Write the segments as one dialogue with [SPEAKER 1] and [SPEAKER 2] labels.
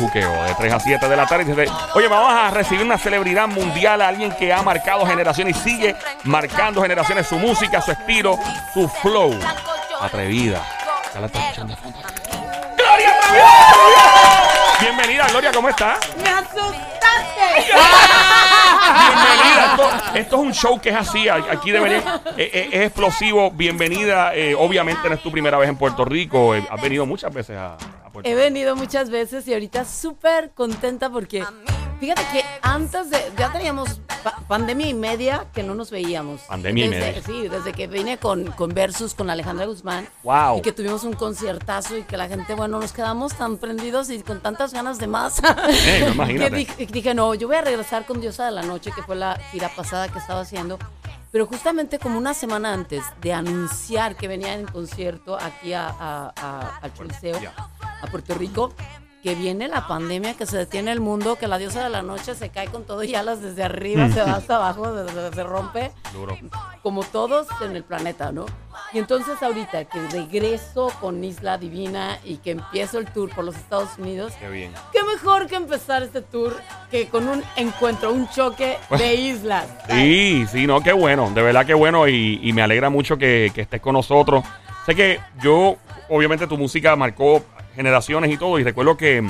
[SPEAKER 1] juqueo de 3 a 7 de la tarde. Oye, vamos a recibir una celebridad mundial, alguien que ha marcado generaciones y sigue marcando generaciones su música, su estilo, su flow. Atrevida. Ya la está escuchando. ¡Gloria! Bienvenida, Gloria, ¿cómo estás?
[SPEAKER 2] ¡Me asustaste!
[SPEAKER 1] Bienvenida. Esto, esto es un show que es así. Aquí debería. eh, eh, es explosivo. Bienvenida. eh, obviamente no es tu primera vez en Puerto Rico. has venido muchas veces a,
[SPEAKER 2] He venido muchas veces y ahorita súper contenta porque fíjate que antes de. Ya teníamos pa- pandemia y media que no nos veíamos.
[SPEAKER 1] Pandemia y
[SPEAKER 2] Desde-
[SPEAKER 1] media.
[SPEAKER 2] Sí, desde que vine con, con Versus, con Alejandra Guzmán.
[SPEAKER 1] Wow.
[SPEAKER 2] Y que tuvimos un conciertazo y que la gente, bueno, nos quedamos tan prendidos y con tantas ganas de más.
[SPEAKER 1] Eh, no,
[SPEAKER 2] que dije, dije, no, yo voy a regresar con Diosa de la Noche, que fue la gira pasada que estaba haciendo. Pero justamente como una semana antes de anunciar que venía en concierto aquí a, a- a- al Choliseo, a Puerto Rico, que viene la pandemia, que se detiene el mundo, que la diosa de la noche se cae con todo y alas desde arriba, se va hasta abajo, se, se- se rompe,
[SPEAKER 1] Duro.
[SPEAKER 2] como todos en el planeta, ¿no? Y entonces ahorita que regreso con Isla Divina y que empiezo el tour por los Estados Unidos,
[SPEAKER 1] Qué bien.
[SPEAKER 2] qué mejor que empezar este tour que con un encuentro, un choque de islas.
[SPEAKER 1] Sí, sí, no, qué bueno. De verdad que bueno. Y, y me alegra mucho que, que estés con nosotros. Sé que yo, obviamente, tu música marcó generaciones y todo. Y recuerdo que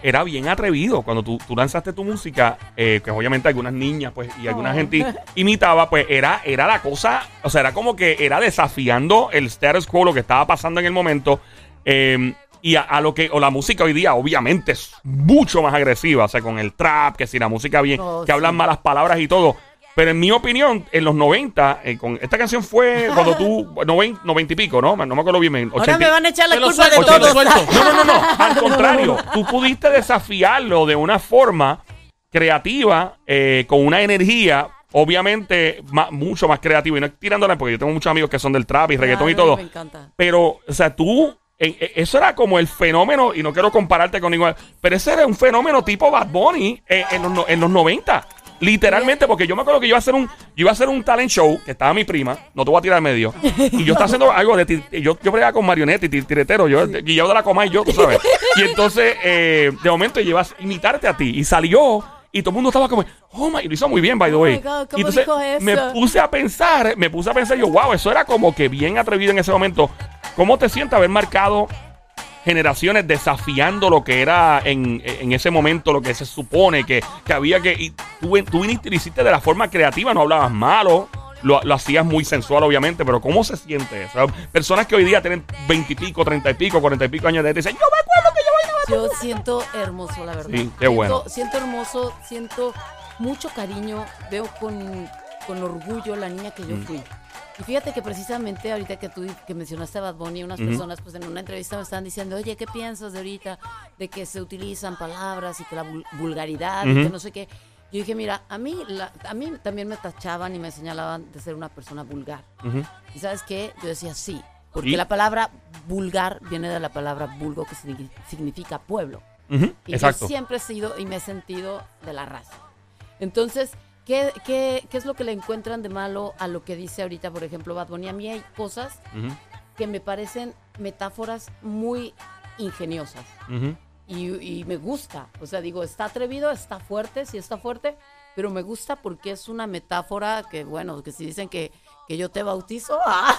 [SPEAKER 1] era bien atrevido cuando tú, tú lanzaste tu música, eh, que obviamente algunas niñas pues y alguna
[SPEAKER 2] Oh.
[SPEAKER 1] gente imitaba, pues era, era la cosa, o sea, era como que era desafiando el status quo, lo que estaba pasando en el momento. eh, y a, a lo que, o la música hoy día, obviamente, es mucho más agresiva, o sea, con el trap, que si la música bien,
[SPEAKER 2] Oh,
[SPEAKER 1] que hablan
[SPEAKER 2] sí.
[SPEAKER 1] malas palabras y todo. Pero en mi opinión, en los 90, eh, con esta canción fue cuando tú, 90, 90 y pico, ¿no? No me acuerdo bien.
[SPEAKER 2] Ahora
[SPEAKER 1] 80
[SPEAKER 2] me van a echar la culpa de
[SPEAKER 3] suelto,
[SPEAKER 2] todos.
[SPEAKER 3] suelto.
[SPEAKER 1] no, no, no, no. Al contrario, tú pudiste desafiarlo de una forma creativa, eh, con una energía, obviamente, ma- mucho más creativa. Y no tirándola porque yo tengo muchos amigos que son del trap y reggaetón y
[SPEAKER 2] Claro,
[SPEAKER 1] todo.
[SPEAKER 2] Me encanta.
[SPEAKER 1] Pero, o sea, tú, eh, eso era como el fenómeno, y no quiero compararte con ningún, pero ese era un fenómeno tipo Bad Bunny en, los, en los 90. Literalmente, porque yo me acuerdo que yo iba a hacer un, yo iba a hacer un talent show, que estaba mi prima, no te voy a tirar medio, y yo estaba haciendo algo de, yo, yo bregaba con marioneta y tir- tiretero, yo, yo de la coma y yo, tú sabes. Y entonces, eh, de momento, llevas a imitarte a ti, y salió, y todo el mundo estaba como, oh my, y lo hizo muy bien, by the
[SPEAKER 2] Oh
[SPEAKER 1] way.
[SPEAKER 2] my God, ¿cómo
[SPEAKER 1] y entonces,
[SPEAKER 2] dijo eso?
[SPEAKER 1] me puse a pensar, me puse a pensar yo, wow, eso era como que bien atrevido en ese momento. ¿Cómo te sientes haber marcado generaciones desafiando lo que era en, en ese momento, lo que se supone que, que había que... Y tú, tú viniste y lo hiciste de la forma creativa, no hablabas malo, lo, lo hacías muy sensual, obviamente, pero ¿cómo se siente eso? Personas que hoy día tienen veintipico, treinta y pico, cuarenta y pico años de edad, dicen, yo me acuerdo que yo.
[SPEAKER 2] Yo siento hermoso, la verdad.
[SPEAKER 1] Sí, qué
[SPEAKER 2] Siento-
[SPEAKER 1] bueno.
[SPEAKER 2] Siento hermoso, siento mucho cariño, veo con, con orgullo la niña que yo
[SPEAKER 1] Mm.
[SPEAKER 2] fui. Y fíjate que precisamente ahorita que tú que mencionaste a Bad Bunny, unas
[SPEAKER 1] Ujú.
[SPEAKER 2] personas pues en una entrevista me estaban diciendo, oye, ¿qué piensas de ahorita de que se utilizan palabras y que la vul- vulgaridad y
[SPEAKER 1] Ujú.
[SPEAKER 2] que no sé qué? Yo dije, mira, a mí, la- a mí también me tachaban y me señalaban de ser una persona vulgar.
[SPEAKER 1] Ujú.
[SPEAKER 2] ¿Y sabes qué? Yo decía sí, porque
[SPEAKER 1] ¿Y?
[SPEAKER 2] la palabra vulgar viene de la palabra vulgo, que signi- significa pueblo. Y
[SPEAKER 1] Exacto.
[SPEAKER 2] yo siempre he sido y me he sentido de la raza. Entonces, ¿qué, qué, qué es lo que le encuentran de malo a lo que dice ahorita, por ejemplo, Bad Bunny? A mí hay cosas que me parecen metáforas muy ingeniosas. y me gusta. O sea, digo, está atrevido, está fuerte, sí está fuerte, pero me gusta porque es una metáfora que, bueno, que si dicen que, que yo te bautizo, ¡ah!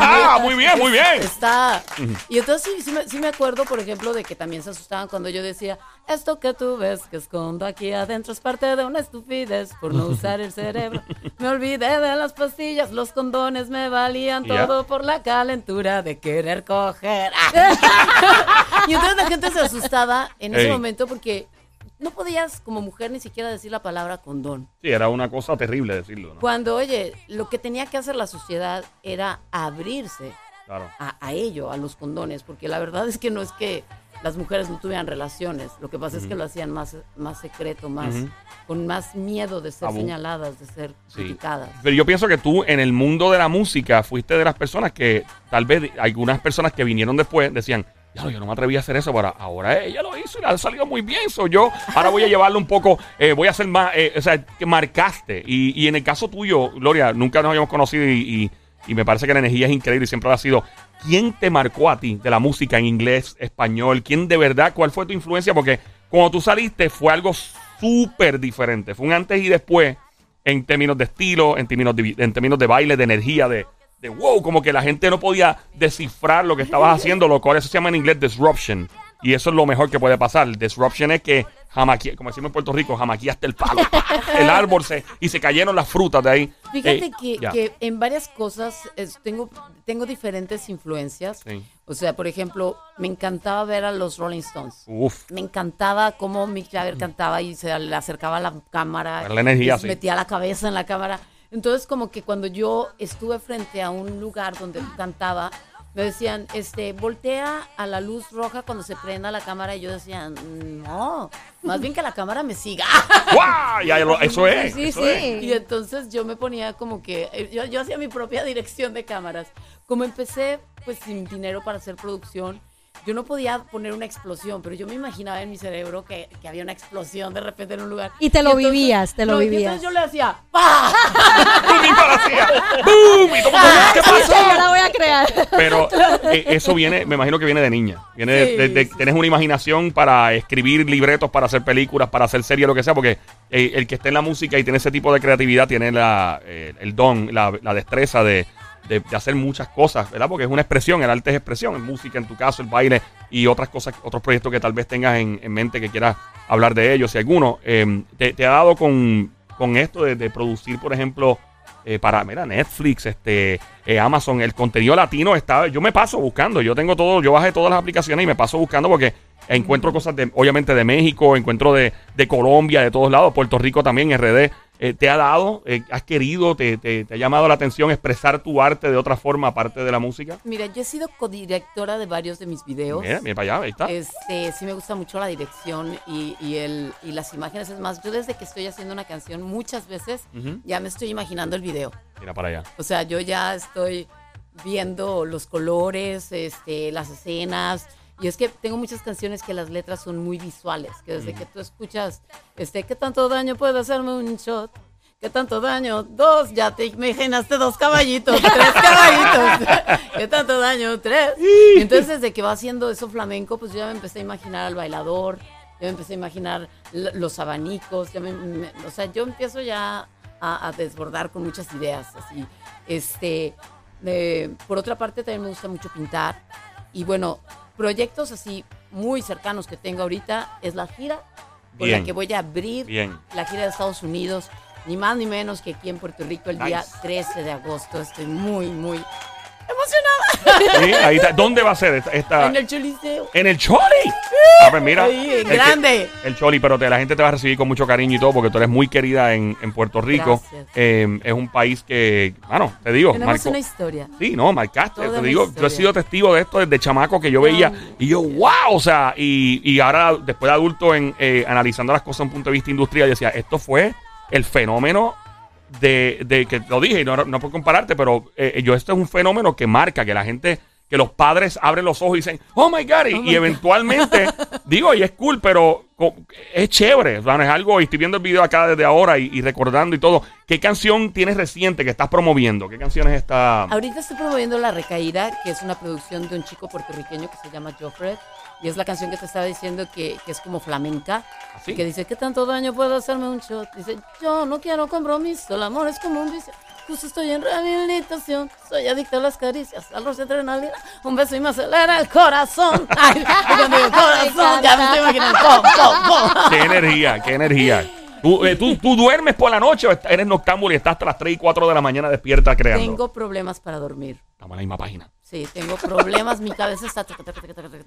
[SPEAKER 1] Ah, muy bien, muy bien.
[SPEAKER 2] Está. Y entonces sí, sí me, sí me acuerdo, por ejemplo, de que también se asustaban cuando yo decía, esto que tú ves que escondo aquí adentro es parte de una estupidez por no usar el cerebro. Me olvidé de las pastillas, los condones me valían todo por la calentura de querer coger. y entonces la gente se asustaba en ese
[SPEAKER 1] Ey.
[SPEAKER 2] momento porque no podías como mujer ni siquiera decir la palabra condón.
[SPEAKER 1] Sí, era una cosa terrible decirlo, ¿no?
[SPEAKER 2] Cuando, oye, lo que tenía que hacer la sociedad era abrirse
[SPEAKER 1] Claro.
[SPEAKER 2] a, a ello, a los condones, porque la verdad es que no es que las mujeres no tuvieran relaciones, lo que pasa es que lo hacían más, más secreto, más con más miedo de ser señaladas, de ser
[SPEAKER 1] Sí.
[SPEAKER 2] criticadas.
[SPEAKER 1] Pero yo pienso que tú en el mundo de la música fuiste de las personas que tal vez algunas personas que vinieron después decían, ya yo no me atreví a hacer eso, pero ahora ella lo hizo y le ha salido muy bien. Soy yo, ahora voy a llevarlo un poco, eh, voy a hacer más, eh, o sea, que marcaste. Y, y en el caso tuyo, Gloria, nunca nos habíamos conocido y, y- y me parece que la energía es increíble y siempre lo ha sido. ¿Quién te marcó a ti de la música en inglés, español? ¿Quién de verdad, cuál fue tu influencia? Porque cuando tú saliste fue algo súper diferente. Fue un antes y después en términos de estilo, en términos de, en términos de baile, de energía, de, de wow, como que la gente no podía descifrar lo que estabas haciendo, lo cual eso se llama en inglés disruption. Y eso es lo mejor que puede pasar. Disruption es que jamaquí, como decimos en Puerto Rico, jamaqueaste el palo, el árbol se, y se cayeron las frutas de ahí.
[SPEAKER 2] Fíjate
[SPEAKER 1] Eh,
[SPEAKER 2] que,
[SPEAKER 1] ya.
[SPEAKER 2] que en varias cosas es- tengo, tengo diferentes influencias.
[SPEAKER 1] Sí.
[SPEAKER 2] O sea, por ejemplo, me encantaba ver a los Rolling Stones.
[SPEAKER 1] Uf.
[SPEAKER 2] Me encantaba cómo Mick Jagger cantaba y se le acercaba a la cámara.
[SPEAKER 1] La energía,
[SPEAKER 2] y se
[SPEAKER 1] sí.
[SPEAKER 2] metía la cabeza en la cámara. Entonces, como que cuando yo estuve frente a un lugar donde cantaba, me decían, este, voltea a la luz roja cuando se prenda la cámara. Y yo decía, no, más bien que la cámara me siga.
[SPEAKER 1] ¡Guau! Ya, lo- eso es.
[SPEAKER 3] Sí,
[SPEAKER 1] eso
[SPEAKER 3] sí.
[SPEAKER 1] es.
[SPEAKER 2] Y entonces yo me ponía como que, eh, yo, yo hacía mi propia dirección de cámaras. Como empecé pues sin dinero para hacer producción, yo no podía poner una explosión, pero yo me imaginaba en mi cerebro que, que había una explosión de repente en un lugar.
[SPEAKER 3] Y te lo
[SPEAKER 2] entonces-
[SPEAKER 3] vivías, te lo
[SPEAKER 2] no, y
[SPEAKER 3] vivías.
[SPEAKER 2] entonces yo le hacía, ¡pa!
[SPEAKER 1] ¡Pum! Y para hacía. ¡Bum! Y todo el mundo, ¿Qué
[SPEAKER 3] Sí,
[SPEAKER 1] pasó?
[SPEAKER 3] yo la voy a crear.
[SPEAKER 1] Pero eh, eso viene, me imagino que viene de niña. Viene de,
[SPEAKER 2] Sí,
[SPEAKER 1] de- de-
[SPEAKER 2] sí.
[SPEAKER 1] tienes una imaginación para escribir libretos, para hacer películas, para hacer series, lo que sea, porque eh, el que esté en la música y tiene ese tipo de creatividad tiene la, eh, el don, la, la destreza de, de- de hacer muchas cosas, ¿verdad? Porque es una expresión, el arte es expresión, en música, en tu caso, el baile y otras cosas, otros proyectos que tal vez tengas en, en mente que quieras hablar de ellos. Si alguno eh, te, te ha dado con, con esto de, de producir, por ejemplo, eh, para, mira, Netflix, este, eh, Amazon, el contenido latino está, yo me paso buscando, yo tengo todo, yo bajé todas las aplicaciones y me paso buscando porque encuentro cosas de, obviamente de México, encuentro de, de Colombia, de todos lados, Puerto Rico también, RD, eh, te ha dado, eh, has querido, te, te- te ha llamado la atención expresar tu arte de otra forma aparte de la música.
[SPEAKER 2] Mira, yo he sido codirectora de varios de mis videos.
[SPEAKER 1] Mira, mira para allá, ahí está.
[SPEAKER 2] Este, sí me gusta mucho la dirección y, y el, y las imágenes. Es más, yo desde que estoy haciendo una canción muchas veces ya me estoy imaginando el video.
[SPEAKER 1] Mira para allá.
[SPEAKER 2] O sea, yo ya estoy viendo los colores, este, las escenas. Y es que tengo muchas canciones que las letras son muy visuales, que desde que tú escuchas, este, ¿qué tanto daño puede hacerme un shot? ¿Qué tanto daño? Dos, ya te imaginaste dos caballitos, tres caballitos. ¿Qué tanto daño? Tres. Entonces desde que va haciendo eso flamenco, pues yo ya me empecé a imaginar al bailador, ya me empecé a imaginar los abanicos, ya me- me- o sea, yo empiezo ya a, a desbordar con muchas ideas, así. Este, de- por otra parte, también me gusta mucho pintar. Y bueno, proyectos así muy cercanos que tengo ahorita es la gira con
[SPEAKER 1] Bien.
[SPEAKER 2] la que voy a abrir
[SPEAKER 1] Bien.
[SPEAKER 2] la gira de Estados Unidos, ni más ni menos que aquí en Puerto Rico el día
[SPEAKER 1] Nice.
[SPEAKER 2] 13 de agosto. Estoy muy, muy emocionada.
[SPEAKER 1] Sí, ahí está. ¿Dónde va a ser esta? esta-
[SPEAKER 2] En el Choliseo.
[SPEAKER 1] En el Choli. A ver, mira.
[SPEAKER 2] Ahí, en
[SPEAKER 1] el que-
[SPEAKER 2] grande.
[SPEAKER 1] el Choli, pero te- la gente te va a recibir con mucho cariño y todo porque tú eres muy querida en, en Puerto Rico. Eh, es un país que, bueno, te digo,
[SPEAKER 2] Tenemos
[SPEAKER 1] marcó-
[SPEAKER 2] una historia.
[SPEAKER 1] Sí, no, marcaste.
[SPEAKER 2] Toda
[SPEAKER 1] Te digo, yo he sido testigo de esto desde chamaco que yo veía y yo, wow, o sea, y, y ahora después de adulto en eh, analizando las cosas desde un punto de vista industrial, decía, esto fue el fenómeno de, de que lo dije, y no, no por compararte, pero eh, yo esto es un fenómeno que marca que la gente, que los padres abren los ojos y dicen, oh my God, y,
[SPEAKER 2] Oh my
[SPEAKER 1] y eventualmente, digo, y es cool, pero es chévere, o sea, no es algo, y estoy viendo el video acá desde ahora y, y recordando y todo. ¿Qué canción tienes reciente que estás promoviendo? ¿Qué canción es esta?
[SPEAKER 2] Ahorita estoy promoviendo La Recaída, que es una producción de un chico puertorriqueño que se llama Joffred. Y es la canción que te estaba diciendo que, que es como flamenca.
[SPEAKER 1] ¿Así?
[SPEAKER 2] Y que dice, ¿qué tanto daño puede hacerme un shot? Dice, yo no quiero compromiso, el amor es como un vicio. Justo estoy en rehabilitación, soy adicta a las caricias, al roce de adrenalina, un beso y me acelera el corazón. Ay, cuando digo corazón, ya me estoy imaginando, pum, pum, pum.
[SPEAKER 1] Qué energía, qué energía. ¿Tú, eh, tú, tú duermes por la noche o eres noctámbulo y estás hasta las 3 y 4 de la mañana despierta creando?
[SPEAKER 2] Tengo problemas para dormir.
[SPEAKER 1] Estamos en la misma página.
[SPEAKER 2] Sí, tengo problemas, mi cabeza está...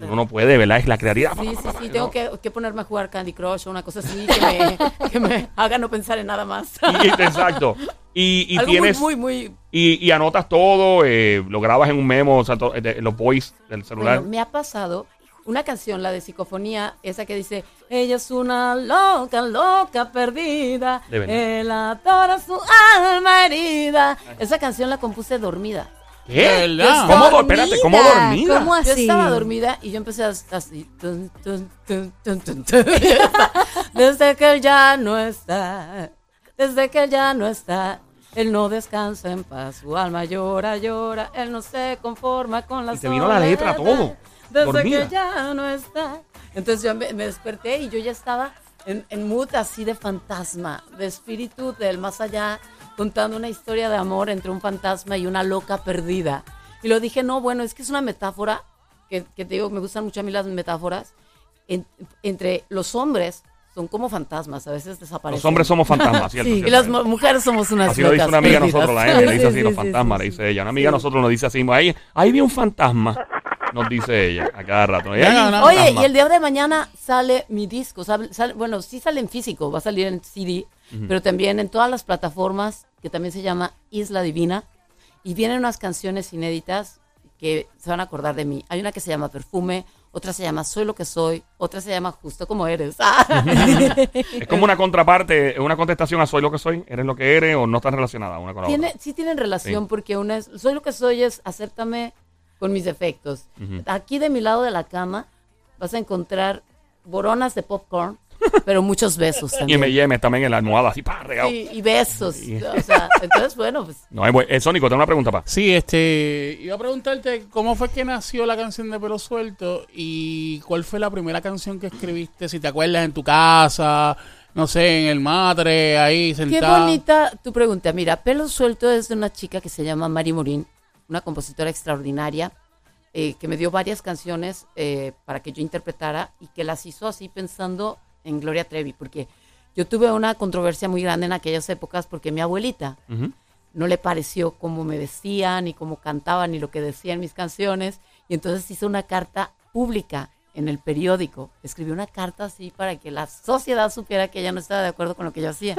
[SPEAKER 1] Uno no puede, ¿verdad? Es la creatividad.
[SPEAKER 2] Sí, sí, sí, tengo que, que ponerme a jugar Candy Crush o una cosa así que me, que me haga no pensar en nada más.
[SPEAKER 1] Y- exacto. Y, y
[SPEAKER 2] Algo
[SPEAKER 1] tienes.
[SPEAKER 2] muy, muy, muy...
[SPEAKER 1] Y, y anotas todo, eh, lo grabas en un memo, o sea, to- de- los voice del celular.
[SPEAKER 2] Bueno, me ha pasado una canción, la de psicofonía, esa que dice, ella es una loca, loca perdida, él adora su alma herida. Esa canción la compuse dormida.
[SPEAKER 1] ¿Qué?
[SPEAKER 3] verdad?
[SPEAKER 1] ¿Cómo, do- espérate, ¿cómo dormida?
[SPEAKER 3] ¿Cómo
[SPEAKER 2] Yo
[SPEAKER 3] así?
[SPEAKER 2] estaba dormida y yo empecé a así. tun, tun, tun, tun, tun, tun. Y ya está. Desde que él ya no está. Desde que él ya no está. Él no descansa en paz, su alma llora, llora, él no se conforma con la
[SPEAKER 1] Y te vino la letra, todo,
[SPEAKER 2] Desde
[SPEAKER 1] dormida.
[SPEAKER 2] que ya no está. Entonces yo me, me desperté y yo ya estaba en, en mood así de fantasma, de espíritu del más allá, contando una historia de amor entre un fantasma y una loca perdida. Y lo dije, no, bueno, es que es una metáfora, que, que te digo, me gustan mucho a mí las metáforas, en- entre los hombres son como fantasmas, a veces desaparecen.
[SPEAKER 1] Los hombres somos fantasmas, ¿cierto?
[SPEAKER 2] Sí,
[SPEAKER 1] ¿Cierto?
[SPEAKER 2] y las mu- mujeres somos unas
[SPEAKER 1] Así lo dice una amiga
[SPEAKER 2] perdidas.
[SPEAKER 1] nosotros, la Emi, le dice así,
[SPEAKER 2] Sí,
[SPEAKER 1] los
[SPEAKER 2] sí,
[SPEAKER 1] fantasmas,
[SPEAKER 2] sí,
[SPEAKER 1] le
[SPEAKER 2] sí.
[SPEAKER 1] dice ella. Una amiga nosotros nos dice así, ahí, ahí vi un fantasma, nos dice ella a cada rato. Un
[SPEAKER 3] Oye,
[SPEAKER 2] Oye,
[SPEAKER 1] fantasma.
[SPEAKER 2] y el día de mañana sale mi disco. sale- sale- bueno, sí sale en físico, va a salir en CD, pero también en todas las plataformas, que también se llama Isla Divina. Y vienen unas canciones inéditas que se van a acordar de mí. Hay una que se llama Perfume, otra se llama Soy lo que soy, otra se llama Justo como eres.
[SPEAKER 1] Es como una contraparte, una contestación a soy lo que soy, eres lo que eres o no estás relacionada una con la
[SPEAKER 2] Tiene,
[SPEAKER 1] otra.
[SPEAKER 2] sí tienen relación
[SPEAKER 1] Sí.
[SPEAKER 2] porque una es, soy lo que soy es acéptame con mis defectos. Aquí de mi lado de la cama vas a encontrar boronas de popcorn, pero muchos besos
[SPEAKER 1] Y
[SPEAKER 2] también.
[SPEAKER 1] me yemes también en la almohada, así, pa, regado.
[SPEAKER 2] Y, y besos. O sea, entonces, bueno, pues
[SPEAKER 1] No, es eh, Sónico, tengo una pregunta para.
[SPEAKER 3] Sí, este, iba a preguntarte cómo fue que nació la canción de Pelo Suelto y cuál fue la primera canción que escribiste, si te acuerdas, en tu casa, no sé, en el matre, ahí
[SPEAKER 2] qué
[SPEAKER 3] sentada.
[SPEAKER 2] bonita tu pregunta. Mira, Pelo Suelto es de una chica que se llama Mari Morín, una compositora extraordinaria, eh, que me dio varias canciones eh, para que yo interpretara y que las hizo así pensando en Gloria Trevi, porque yo tuve una controversia muy grande en aquellas épocas porque mi abuelita
[SPEAKER 1] Ujú.
[SPEAKER 2] no le pareció cómo me vestía, ni cómo cantaba, ni lo que decían mis canciones. Y entonces hizo una carta pública en el periódico. Escribió una carta así para que la sociedad supiera que ella no estaba de acuerdo con lo que yo hacía.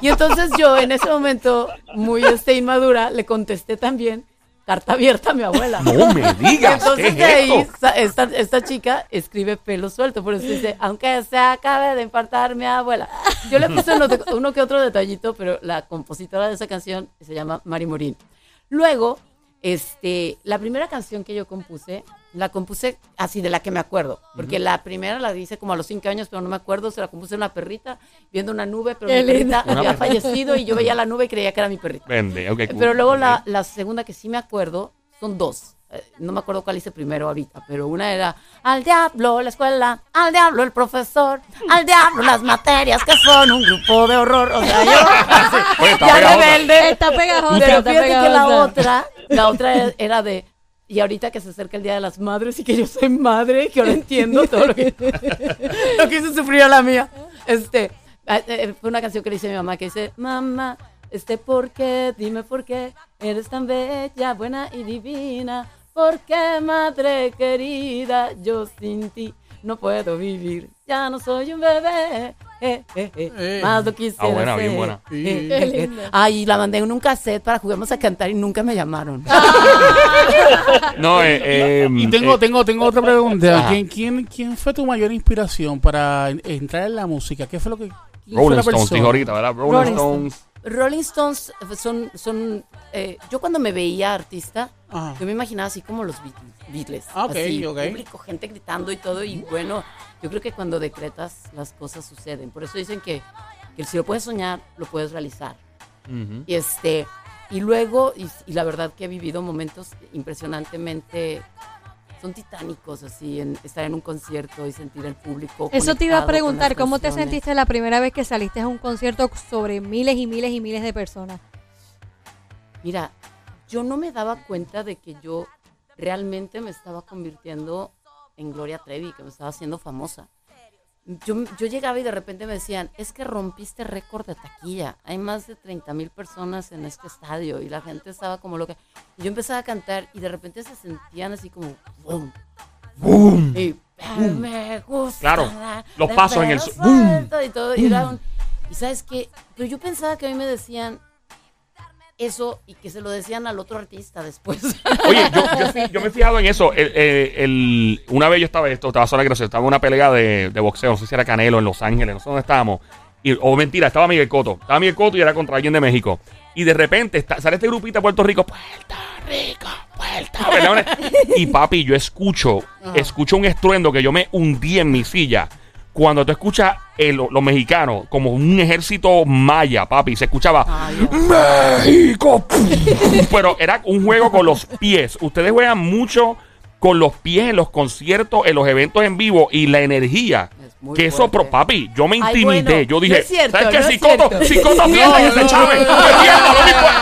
[SPEAKER 2] Y entonces yo en ese momento, muy este, inmadura, le contesté también carta abierta a mi abuela.
[SPEAKER 1] No me digas,
[SPEAKER 2] Entonces
[SPEAKER 1] ¿qué
[SPEAKER 2] de
[SPEAKER 1] es
[SPEAKER 2] ahí
[SPEAKER 1] esto?
[SPEAKER 2] sa- esta, esta chica escribe pelo suelto, por eso dice, aunque se acabe de infartar mi abuela. Yo le puse uno, uno que otro detallito, pero la compositora de esa canción se llama Mari Morín. Luego, este, la primera canción que yo compuse, la compuse así de la que me acuerdo, porque la primera la hice como a los cinco años, pero no me acuerdo, se la compuse a una perrita, viendo una nube, pero
[SPEAKER 4] Qué
[SPEAKER 2] mi perrita había fallecido y yo veía la nube y creía que era mi perrita.
[SPEAKER 1] Vende, cool.
[SPEAKER 2] Pero luego la, la segunda que sí me acuerdo son dos. Eh, No me acuerdo cuál hice primero ahorita, pero una era al diablo la escuela, al diablo el profesor, al diablo las materias que son un grupo de horror. O sea, yo
[SPEAKER 1] Oye, está
[SPEAKER 2] ya rebelde.
[SPEAKER 4] Está pegajosa,
[SPEAKER 2] Pero
[SPEAKER 4] está
[SPEAKER 2] fíjate que la otra, la otra era de y ahorita que se acerca el Día de las Madres y que yo soy madre, que ahora entiendo todo lo que, lo que hizo sufrir a la mía. Este, eh, eh, fue una canción que le hice a mi mamá que dice, mamá, este, ¿por qué? Dime por qué eres tan bella, buena y divina. ¿Por qué, madre querida, yo sin ti no puedo vivir? Ya no soy un bebé. Eh, eh, eh,
[SPEAKER 3] Eh.
[SPEAKER 2] Más lo quisiera
[SPEAKER 1] Ah, buena, bien buena.
[SPEAKER 3] Sí.
[SPEAKER 2] Eh,
[SPEAKER 4] Qué
[SPEAKER 2] eh, eh.
[SPEAKER 4] linda.
[SPEAKER 2] Ay, la mandé en un cassette para juguemos a cantar y nunca me llamaron.
[SPEAKER 1] No, eh, eh,
[SPEAKER 3] Y tengo,
[SPEAKER 1] eh,
[SPEAKER 3] tengo, tengo otra pregunta.
[SPEAKER 2] Ajá.
[SPEAKER 3] ¿Quién, quién, ¿Quién fue tu mayor inspiración para en- entrar en la música? ¿Qué fue lo que quién fue
[SPEAKER 1] Rolling
[SPEAKER 3] la
[SPEAKER 1] Stones,
[SPEAKER 3] persona?
[SPEAKER 1] dijo ahorita, ¿verdad? Rolling,
[SPEAKER 2] Rolling
[SPEAKER 1] Stones.
[SPEAKER 2] Rolling Stones son, son eh, yo cuando me veía artista,
[SPEAKER 3] Ajá.
[SPEAKER 2] yo me imaginaba así como los Beatles. Beatles
[SPEAKER 3] Ah, ok,
[SPEAKER 2] así,
[SPEAKER 3] ok.
[SPEAKER 2] público, gente gritando y todo. Y bueno, yo creo que cuando decretas las cosas suceden. Por eso dicen que, que si lo puedes soñar, lo puedes realizar. Y este y luego, y, y la verdad que he vivido momentos impresionantemente, son titánicos así, en estar en un concierto y sentir el público.
[SPEAKER 4] Eso te iba a preguntar, ¿cómo te sentiste la primera vez que saliste a un concierto sobre miles y miles y miles de personas?
[SPEAKER 2] Mira, yo no me daba cuenta de que yo realmente me estaba convirtiendo en Gloria Trevi, que me estaba haciendo famosa. Yo, yo llegaba y de repente me decían, es que rompiste récord de taquilla. Hay más de 30 mil personas en este estadio y la gente estaba como loca. Y yo empezaba a cantar y de repente se sentían así como, boom,
[SPEAKER 1] ¡Boom!
[SPEAKER 2] y me gusta.
[SPEAKER 1] Claro,
[SPEAKER 2] la-
[SPEAKER 1] los pasos en el ¡boom!
[SPEAKER 2] Y todo. Y, era un- y sabes qué, pero yo pensaba que a mí me decían eso y que se lo decían al otro artista después.
[SPEAKER 1] Oye, yo, yo, me he fijado en eso. El, el- el- una vez yo estaba, esto estaba sola estaba en una pelea de, de boxeo, no sé si era Canelo en Los Ángeles, no sé dónde estábamos. Y, o mentira, estaba Miguel Coto. Estaba Miguel Coto y era contra alguien de México. Y de repente está- sale este grupito de Puerto Rico. Puerto Rico, Puerto ¿verdad? Y papi, yo escucho, escucho un estruendo que yo me hundí en mi silla. Cuando tú escuchas el- los mexicanos como un ejército maya, papi, se escuchaba
[SPEAKER 2] Ay,
[SPEAKER 1] México. Pero era un juego con los pies. Ustedes juegan mucho con los pies en los conciertos, en los eventos en vivo y la energía.
[SPEAKER 2] Es
[SPEAKER 1] Que eso, pro- papi, yo me
[SPEAKER 2] Ay,
[SPEAKER 1] intimidé.
[SPEAKER 2] bueno,
[SPEAKER 1] yo dije,
[SPEAKER 2] no es cierto,
[SPEAKER 1] ¿sabes qué?
[SPEAKER 2] es
[SPEAKER 1] Si Coto, si Coto pierde
[SPEAKER 3] No,
[SPEAKER 1] que se chave.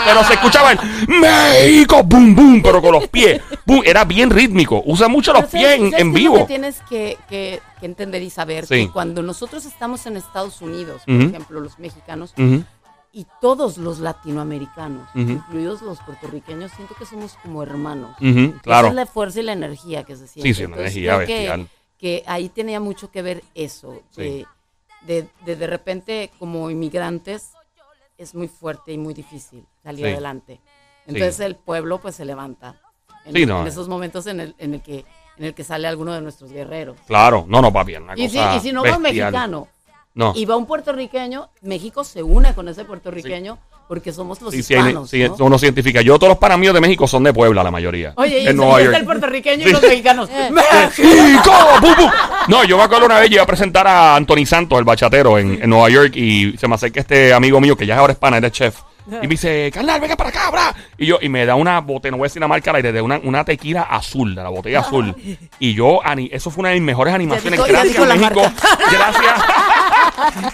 [SPEAKER 1] Pero se escuchaba el México, boom, boom, pero con los pies. Boom, era bien rítmico. Usa mucho los pies
[SPEAKER 2] ¿sabes-
[SPEAKER 1] en,
[SPEAKER 2] sabes
[SPEAKER 1] en vivo.
[SPEAKER 2] que tienes que, que- que entender y saber
[SPEAKER 1] Sí.
[SPEAKER 2] que cuando nosotros estamos en Estados Unidos, por ejemplo, los mexicanos. Y todos los latinoamericanos,
[SPEAKER 1] Ujú.
[SPEAKER 2] incluidos los puertorriqueños, siento que somos como hermanos.
[SPEAKER 1] Ujú,
[SPEAKER 2] Esa
[SPEAKER 1] claro.
[SPEAKER 2] es la fuerza y la energía que se siente.
[SPEAKER 1] Sí, sí, una
[SPEAKER 2] Entonces,
[SPEAKER 1] energía
[SPEAKER 2] creo que-
[SPEAKER 1] bestial.
[SPEAKER 2] Que, ahí tenía mucho que ver eso,
[SPEAKER 1] Sí.
[SPEAKER 2] de, de, de de repente como inmigrantes es muy fuerte y muy difícil salir
[SPEAKER 1] Sí.
[SPEAKER 2] adelante. Entonces el pueblo pues se levanta en,
[SPEAKER 1] Sí, no,
[SPEAKER 2] en esos momentos en el, en el que en el que sale alguno de nuestros guerreros.
[SPEAKER 1] Claro, no, no, papi, una
[SPEAKER 2] Y si,
[SPEAKER 1] cosa
[SPEAKER 2] y si no
[SPEAKER 1] bestial.
[SPEAKER 2] mexicano
[SPEAKER 1] No.
[SPEAKER 2] y va un puertorriqueño, México se une con ese puertorriqueño porque somos los
[SPEAKER 1] Sí,
[SPEAKER 2] hispanos.
[SPEAKER 1] sí,
[SPEAKER 2] ¿no?
[SPEAKER 1] uno se identifica. Yo, todos los panamíos de México son de Puebla, la mayoría.
[SPEAKER 2] Oye, y
[SPEAKER 1] en Nueva York.
[SPEAKER 2] el puertorriqueño y los mexicanos.
[SPEAKER 4] Eh.
[SPEAKER 1] ¡México! No, yo me acuerdo una vez, yo iba a presentar a Anthony Santos, el bachatero, en, en Nueva York, y se me acerca este amigo mío, que ya es ahora es pana, chef. Y me dice, carnal, venga para acá, bra. Y yo, y me da una botella, no voy a decir la marca al aire, de una, una tequila azul, de la botella azul. Y yo, eso fue una de mis mejores animaciones. Gracias, México. Gracias.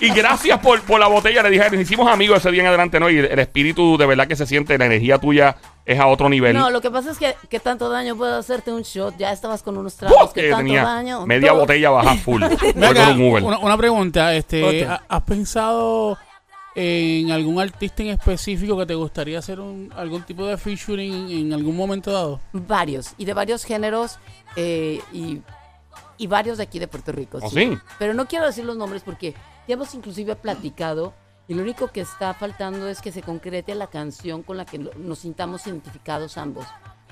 [SPEAKER 1] Y gracias por, por la botella. Le dije, nos hicimos amigos ese día en adelante, ¿no? Y el espíritu de verdad que se siente, la energía tuya es a otro nivel.
[SPEAKER 2] No, lo que pasa es que ¿qué tanto daño puede hacerte un shot? Ya estabas con unos tragos.
[SPEAKER 1] que
[SPEAKER 2] ¿Qué tanto
[SPEAKER 1] tenía
[SPEAKER 2] daño?
[SPEAKER 1] media botella baja full. Un
[SPEAKER 3] una, una pregunta, este,
[SPEAKER 2] Otra.
[SPEAKER 3] ¿ha- ¿has pensado en algún artista en específico que te gustaría hacer un, algún tipo de featuring en algún momento dado?
[SPEAKER 2] Varios, y de varios géneros, eh, y, y varios de aquí de Puerto Rico.
[SPEAKER 1] ¿Oh, sí?
[SPEAKER 2] Pero no quiero decir los nombres porque ya hemos inclusive platicado y lo único que está faltando es que se concrete la canción con la que nos sintamos identificados ambos.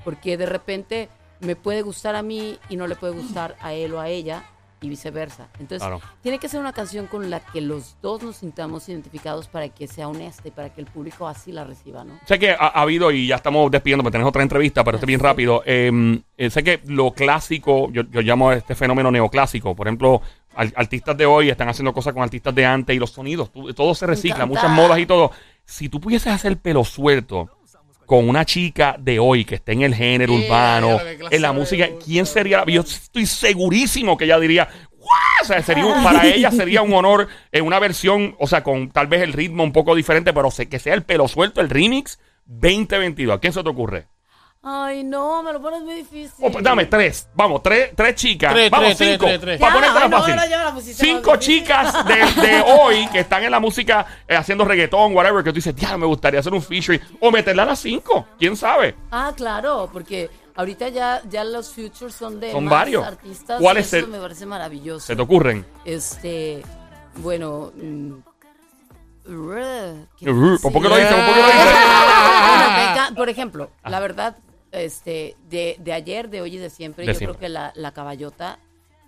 [SPEAKER 2] Porque de repente me puede gustar a mí y no le puede gustar a él o a ella y viceversa. Entonces,
[SPEAKER 1] Claro.
[SPEAKER 2] tiene que ser una canción con la que los dos nos sintamos identificados para que sea honesta y para que el público así la reciba, ¿no?
[SPEAKER 1] Sé que ha, ha habido, y ya estamos despidiendo, porque tenemos otra entrevista, pero este bien
[SPEAKER 2] Sí.
[SPEAKER 1] rápido. Eh, eh, sé que lo clásico, yo, yo llamo a este fenómeno neoclásico. Por ejemplo, al- artistas de hoy están haciendo cosas con artistas de antes y los sonidos, todo se recicla, muchas modas y todo. Si tú pudieses hacer pelo suelto con una chica de hoy que esté en el género
[SPEAKER 3] Yeah,
[SPEAKER 1] urbano, en la música. ¿quién sería? Yo estoy segurísimo que ella diría. O sea, sería un- para ella sería un honor en una versión, o sea, con tal vez el ritmo un poco diferente, pero sé que sea el pelo suelto, el remix 2022. ¿A quién se te ocurre?
[SPEAKER 2] Ay, no, me lo pones muy difícil.
[SPEAKER 1] Oh, pues, dame tres, vamos, tres, tres chicas.
[SPEAKER 3] Tres,
[SPEAKER 1] vamos,
[SPEAKER 3] tres,
[SPEAKER 1] cinco.
[SPEAKER 3] tres.
[SPEAKER 1] Para ponértela
[SPEAKER 2] no,
[SPEAKER 1] Cinco chicas de, de hoy que están en la música eh, haciendo reggaetón, whatever, que tú dices, ya, me gustaría hacer un featuring. O meterla a las cinco, quién sabe.
[SPEAKER 2] Ah, claro, porque ahorita ya, ya los futures son de
[SPEAKER 1] Son
[SPEAKER 2] más
[SPEAKER 1] varios.
[SPEAKER 2] artistas.
[SPEAKER 1] ¿Cuál es
[SPEAKER 2] eso
[SPEAKER 1] el-
[SPEAKER 2] me parece maravilloso.
[SPEAKER 1] ¿Se te ocurren?
[SPEAKER 2] Este, bueno. mm, ¿qué
[SPEAKER 1] ¿Por qué lo dices? ¿Por qué lo dices?
[SPEAKER 2] Bueno, me enca- por ejemplo, la verdad, este, de, de ayer, de hoy y de siempre,
[SPEAKER 1] De
[SPEAKER 2] yo
[SPEAKER 1] siempre.
[SPEAKER 2] creo que la, la caballota,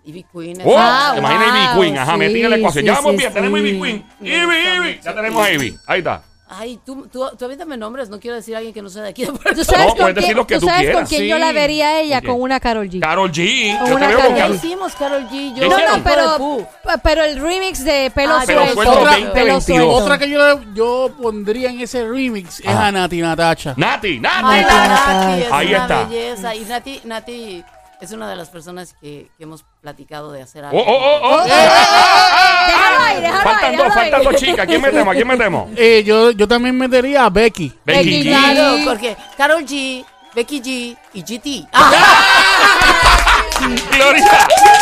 [SPEAKER 2] Ivy Queen.
[SPEAKER 1] ¡Oh!
[SPEAKER 4] Ah,
[SPEAKER 1] Imagina Ivy
[SPEAKER 4] wow,
[SPEAKER 1] Queen. Ajá,
[SPEAKER 4] sí,
[SPEAKER 1] metí en la ecuación.
[SPEAKER 4] sí,
[SPEAKER 1] ya vamos
[SPEAKER 4] sí,
[SPEAKER 1] bien, tenemos. Ivy Queen. Ivy, Ivy. Ya tenemos a Ivy. Ahí está.
[SPEAKER 2] Ay, tú, tú, tú avíntame nombres, no quiero decir a alguien que no sea de aquí
[SPEAKER 4] ¿Tú sabes,
[SPEAKER 1] No,
[SPEAKER 4] con,
[SPEAKER 1] puedes decir
[SPEAKER 4] quién,
[SPEAKER 1] lo que
[SPEAKER 4] tú
[SPEAKER 1] tú
[SPEAKER 4] sabes con
[SPEAKER 1] quieras.
[SPEAKER 4] quién
[SPEAKER 3] Sí.
[SPEAKER 4] yo la vería a ella?
[SPEAKER 1] ¿Con quién?
[SPEAKER 4] Con una Carol G.
[SPEAKER 1] Carol G.
[SPEAKER 4] Con
[SPEAKER 1] Yo te
[SPEAKER 4] una
[SPEAKER 1] veo
[SPEAKER 4] Karol
[SPEAKER 1] con
[SPEAKER 4] G.
[SPEAKER 2] Hicimos, Carol G. Yo
[SPEAKER 1] No,
[SPEAKER 4] No, pero, pero el remix de Pelo
[SPEAKER 2] Ah,
[SPEAKER 4] Suelto.
[SPEAKER 1] Suelto
[SPEAKER 3] Otra-
[SPEAKER 1] 2022.
[SPEAKER 4] Pelo Suelto.
[SPEAKER 3] Otra que yo, yo pondría en ese remix es a Nati Natacha.
[SPEAKER 1] Nati, Nati.
[SPEAKER 2] Ay,
[SPEAKER 4] Nati, Nati.
[SPEAKER 2] Nati es
[SPEAKER 1] Ahí
[SPEAKER 2] una
[SPEAKER 1] está.
[SPEAKER 2] belleza. Y Nati, Nati es una de las personas que, que hemos platicado de hacer algo.
[SPEAKER 1] oh, oh, oh. Faltan dos, faltan dos chicas. ¿A quién metemos? ¿A quién metemos?
[SPEAKER 3] Eh, yo, yo también metería a Becky.
[SPEAKER 1] Becky
[SPEAKER 4] Becky
[SPEAKER 1] G.
[SPEAKER 2] Claro, porque Carol G, Becky G y GT. Ah,
[SPEAKER 1] Gloria.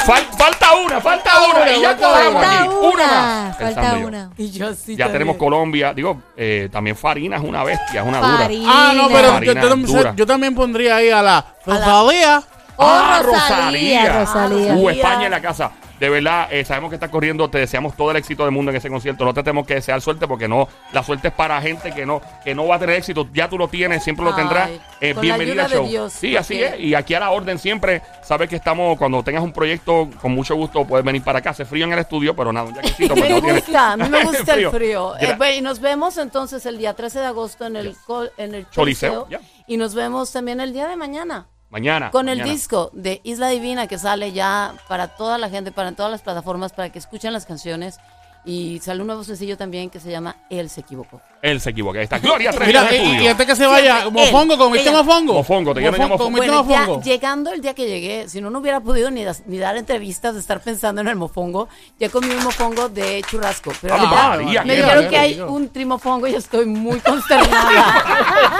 [SPEAKER 1] Fal- falta una, falta una. Y ya
[SPEAKER 3] falta
[SPEAKER 1] cuadramos aquí. Una más.
[SPEAKER 4] Falta
[SPEAKER 1] Pensando yo.
[SPEAKER 4] una.
[SPEAKER 2] y yo sí
[SPEAKER 1] Ya
[SPEAKER 2] también.
[SPEAKER 1] tenemos Colombia. Digo, eh, también Farina es una bestia, es una dura.
[SPEAKER 4] Farina.
[SPEAKER 3] Ah, no, pero yo,
[SPEAKER 1] Farina
[SPEAKER 3] yo-
[SPEAKER 1] dura.
[SPEAKER 3] yo también pondría ahí a la Rosalía.
[SPEAKER 4] Oh,
[SPEAKER 1] Ah,
[SPEAKER 4] Rosalía,
[SPEAKER 1] Rosalía.
[SPEAKER 4] Rosalía.
[SPEAKER 1] Uh. España en la casa. De verdad, eh, sabemos que estás corriendo. Te deseamos todo el éxito del mundo en ese concierto. No te tenemos que desear suerte porque no, la suerte es para gente que no, que no va a tener éxito. Ya tú lo tienes, siempre lo tendrás. Eh,
[SPEAKER 2] con la
[SPEAKER 1] bienvenida
[SPEAKER 2] ayuda
[SPEAKER 1] al
[SPEAKER 2] de
[SPEAKER 1] show.
[SPEAKER 2] Dios,
[SPEAKER 1] sí, así es. Y aquí a la orden siempre. Sabes que estamos, cuando tengas un proyecto, con mucho gusto puedes venir para acá. Hace frío en el estudio, pero nada, un jaquecito. porque
[SPEAKER 2] Me
[SPEAKER 1] tienes-
[SPEAKER 2] gusta, a mí me gusta el frío. Eh, pues, y nos vemos entonces el día 13 de agosto en el, col- en el
[SPEAKER 1] Choliseo.
[SPEAKER 2] Y nos vemos también el día de mañana.
[SPEAKER 1] Mañana.
[SPEAKER 2] Con el disco de Isla Divina que sale ya para toda la gente, para todas las plataformas, para que escuchen las canciones. Y sale un nuevo sencillo también que se llama Él se equivocó.
[SPEAKER 1] Él se equivoca. Ahí está. Gloria Trevi
[SPEAKER 3] Mira, y, y antes que se vaya,
[SPEAKER 2] Siempre,
[SPEAKER 3] mofongo,
[SPEAKER 2] él,
[SPEAKER 3] ¿comiste
[SPEAKER 2] ella.
[SPEAKER 3] mofongo?
[SPEAKER 1] Mofongo, te quiero
[SPEAKER 3] Mofongo,
[SPEAKER 1] mofongo.
[SPEAKER 3] ¿comiste
[SPEAKER 2] Bueno, ya
[SPEAKER 3] mofongo?
[SPEAKER 2] llegando el día que llegué, si no, no hubiera podido ni, das- ni dar entrevistas de estar pensando en el mofongo. Ya comí un mofongo de churrasco. Pero
[SPEAKER 1] ¡Ave
[SPEAKER 2] ahorita
[SPEAKER 1] María,
[SPEAKER 2] me
[SPEAKER 1] qué
[SPEAKER 2] dijeron que hay un trimofongo y estoy muy consternada.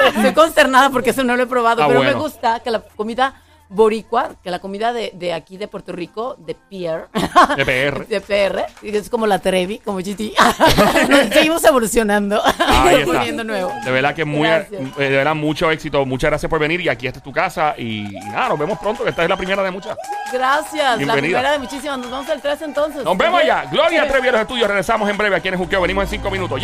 [SPEAKER 2] estoy consternada porque eso no lo he probado.
[SPEAKER 1] Ah,
[SPEAKER 2] pero
[SPEAKER 1] bueno.
[SPEAKER 2] me gusta que la comida boricua, que la comida de, de aquí de Puerto Rico, de PR.
[SPEAKER 1] De PR.
[SPEAKER 2] De PR. Es como la Trevi, como GT. Nos seguimos evolucionando.
[SPEAKER 1] Ahí está.
[SPEAKER 2] Poniendo nuevo.
[SPEAKER 1] De verdad que muy, eh,
[SPEAKER 2] Gracias.
[SPEAKER 1] de verdad mucho éxito. Muchas gracias por venir y aquí esta es tu casa y, y nada, nos vemos pronto que esta es la primera de muchas.
[SPEAKER 2] Gracias.
[SPEAKER 1] Bienvenida.
[SPEAKER 2] La primera de muchísimas. Nos vemos el 3 entonces.
[SPEAKER 1] Nos vemos allá. Gloria Trevi a los estudios. Regresamos en breve aquí en Juqueo. Venimos en cinco minutos.